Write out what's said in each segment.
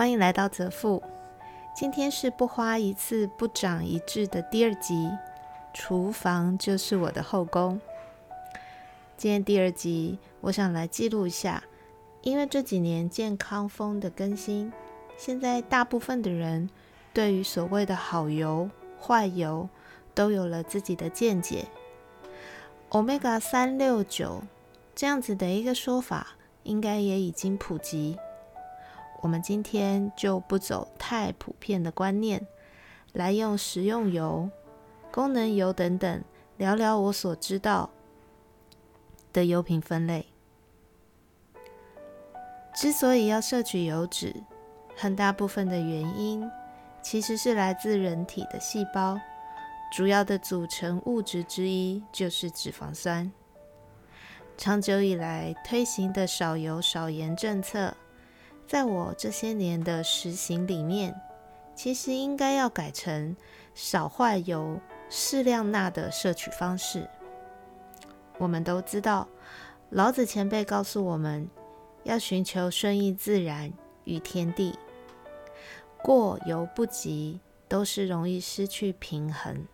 欢迎来到泽富。今天是不花一次不长一智的第二集。厨房就是我的后宫。今天第二集，我想来记录一下，因为这几年健康风的更新，现在大部分的人对于所谓的好油、坏油都有了自己的见解。Omega 三六九这样子的一个说法，应该也已经普及。我们今天就不走太普遍的观念，来用食用油、功能油等等聊聊我所知道的油品分类。之所以要摄取油脂，很大部分的原因其实是来自人体的细胞，主要的组成物质之一就是脂肪酸。长久以来推行的少油少盐政策。在我这些年的实行里面，其实应该要改成少坏油、适量钠的摄取方式。我们都知道，老子前辈告诉我们要寻求顺应自然与天地，过犹不及，都是容易失去平衡。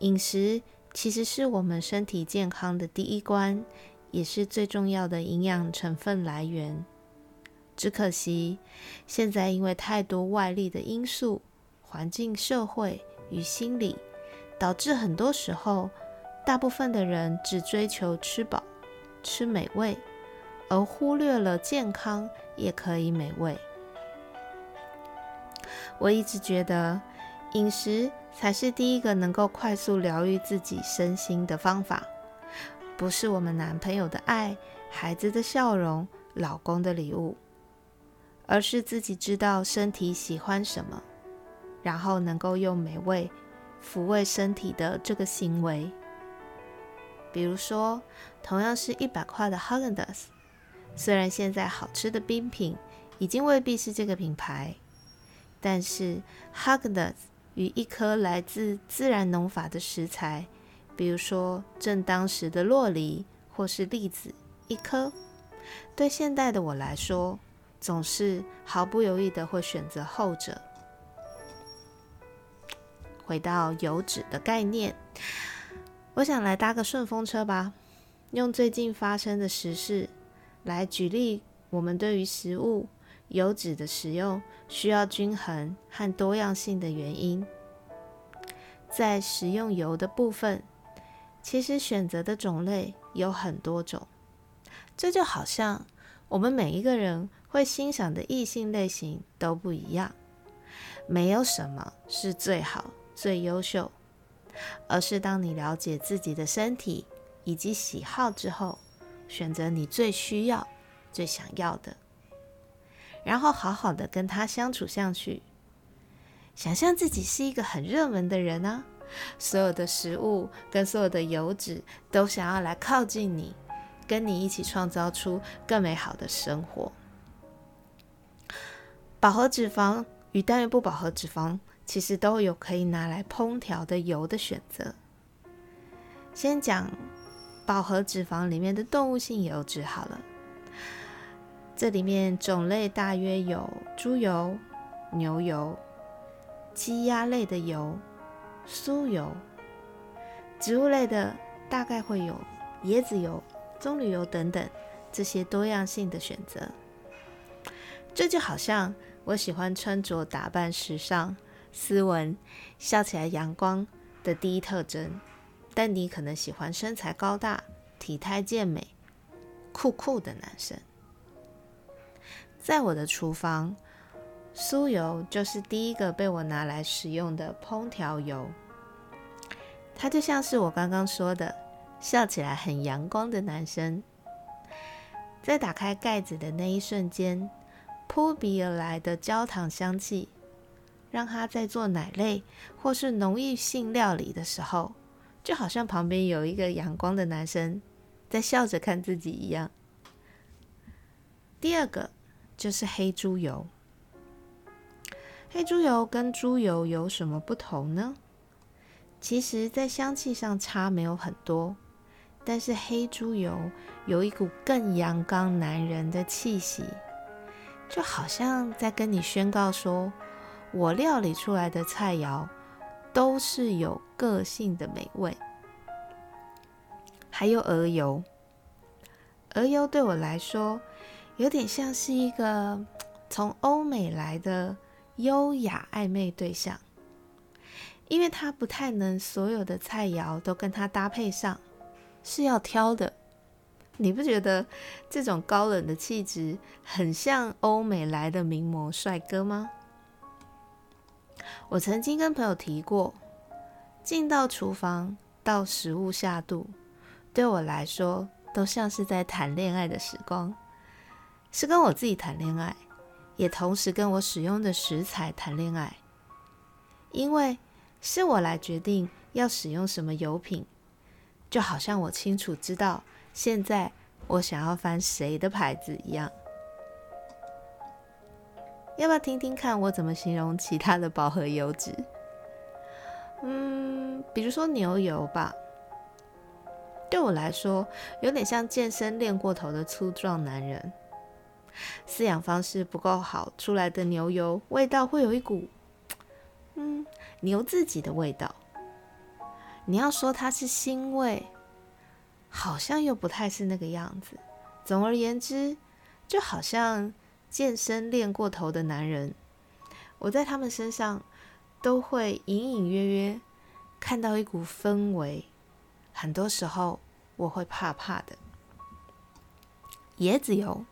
饮食其实是我们身体健康的第一关。也是最重要的营养成分来源。只可惜，现在因为太多外力的因素，环境、社会与心理，导致很多时候，大部分的人只追求吃饱、吃美味，而忽略了健康也可以美味。我一直觉得，饮食才是第一个能够快速疗愈自己身心的方法。不是我们男朋友的爱、孩子的笑容、老公的礼物，而是自己知道身体喜欢什么，然后能够用美味抚慰身体的这个行为。比如说，同样是一百块的 h a g e n d a s 虽然现在好吃的冰品已经未必是这个品牌，但是 h a g e n d a s 与一颗来自自然农法的食材。比如说，正当时的洛梨或是栗子一颗，对现代的我来说，总是毫不犹豫的会选择后者。回到油脂的概念，我想来搭个顺风车吧，用最近发生的时事来举例，我们对于食物油脂的使用需要均衡和多样性的原因，在食用油的部分。其实选择的种类有很多种，这就好像我们每一个人会欣赏的异性类型都不一样，没有什么是最好、最优秀，而是当你了解自己的身体以及喜好之后，选择你最需要、最想要的，然后好好的跟他相处下去，想象自己是一个很热门的人啊。所有的食物跟所有的油脂都想要来靠近你，跟你一起创造出更美好的生活。饱和脂肪与单元不饱和脂肪其实都有可以拿来烹调的油的选择。先讲饱和脂肪里面的动物性油脂好了，这里面种类大约有猪油、牛油、鸡鸭类的油。酥油、植物类的大概会有椰子油、棕榈油等等这些多样性的选择。这就好像我喜欢穿着打扮时尚、斯文、笑起来阳光的第一特征，但你可能喜欢身材高大、体态健美、酷酷的男生。在我的厨房。酥油就是第一个被我拿来使用的烹调油，它就像是我刚刚说的，笑起来很阳光的男生。在打开盖子的那一瞬间，扑鼻而来的焦糖香气，让他在做奶类或是浓郁性料理的时候，就好像旁边有一个阳光的男生在笑着看自己一样。第二个就是黑猪油。黑猪油跟猪油有什么不同呢？其实，在香气上差没有很多，但是黑猪油有一股更阳刚男人的气息，就好像在跟你宣告说，我料理出来的菜肴都是有个性的美味。还有鹅油，鹅油对我来说有点像是一个从欧美来的优雅暧昧对象，因为他不太能所有的菜肴都跟他搭配上，是要挑的。你不觉得这种高冷的气质很像欧美来的名模帅哥吗？我曾经跟朋友提过，进到厨房到食物下肚，对我来说都像是在谈恋爱的时光，是跟我自己谈恋爱，也同时跟我使用的食材谈恋爱，因为是我来决定要使用什么油品，就好像我清楚知道。现在我想要翻谁的牌子一样，要不要听听看我怎么形容其他的饱和油脂？嗯，比如说牛油吧，对我来说有点像健身练过头的粗壮男人，饲养方式不够好，出来的牛油味道会有一股嗯牛自己的味道。你要说它是腥味。好像又不太是那个样子。总而言之，就好像健身练过头的男人，我在他们身上都会隐隐约约看到一股氛围。很多时候我会怕怕的。椰子油，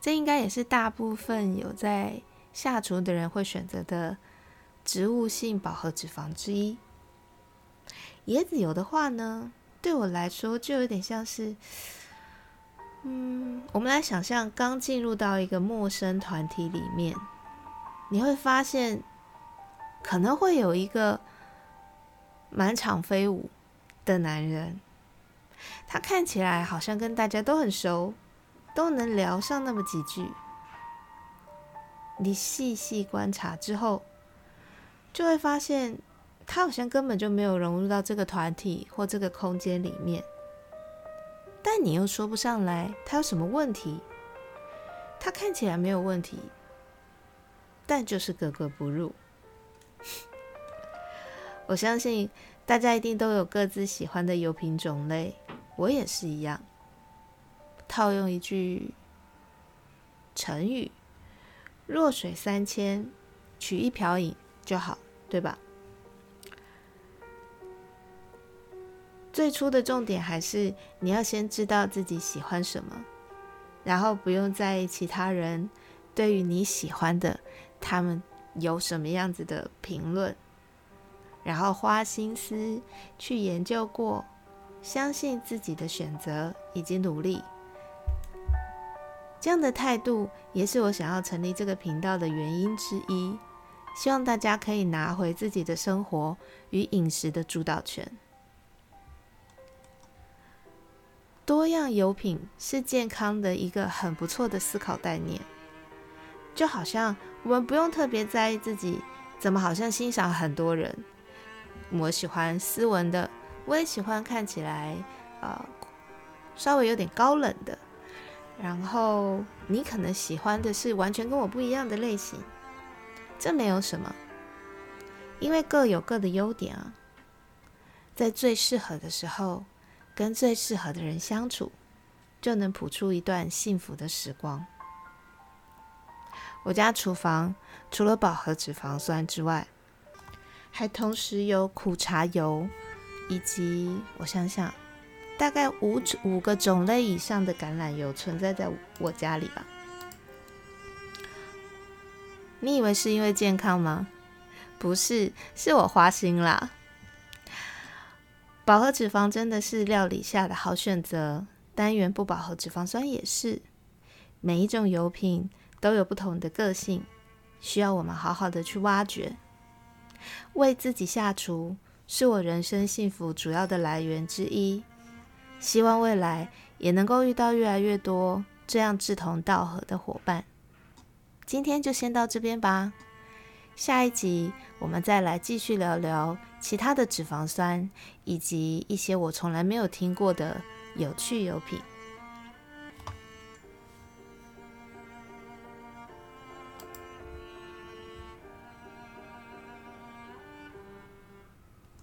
这应该也是大部分有在下厨的人会选择的植物性饱和脂肪之一。椰子油的话呢？对我来说，就有点像是，嗯，我们来想象刚进入到一个陌生团体里面，你会发现可能会有一个满场飞舞的男人，他看起来好像跟大家都很熟，都能聊上那么几句。你细细观察之后，就会发现。他好像根本就没有融入到这个团体或这个空间里面，但你又说不上来他有什么问题。他看起来没有问题，但就是格格不入。我相信大家一定都有各自喜欢的油品种类，我也是一样。套用一句成语：“弱水三千，取一瓢饮就好”，对吧？最初的重点还是你要先知道自己喜欢什么，然后不用在意其他人对于你喜欢的他们有什么样子的评论，然后花心思去研究过，相信自己的选择以及努力。这样的态度也是我想要成立这个频道的原因之一，希望大家可以拿回自己的生活与饮食的主导权。多样油品是健康的一个很不错的思考概念，就好像我们不用特别在意自己怎么好像欣赏很多人。我喜欢斯文的，我也喜欢看起来呃稍微有点高冷的。然后你可能喜欢的是完全跟我不一样的类型，这没有什么，因为各有各的优点啊，在最适合的时候。跟最适合的人相处，就能谱出一段幸福的时光。我家厨房除了饱和脂肪酸之外，还同时有苦茶油，以及我想想，大概五五个种类以上的橄榄油存在在我家里吧。你以为是因为健康吗？不是，是我花心啦。饱和脂肪真的是料理下的好选择，单元不饱和脂肪酸也是。每一种油品都有不同的个性，需要我们好好的去挖掘。为自己下厨是我人生幸福主要的来源之一，希望未来也能够遇到越来越多这样志同道合的伙伴。今天就先到这边吧。下一集我们再来继续聊聊其他的脂肪酸，以及一些我从来没有听过的有趣油品。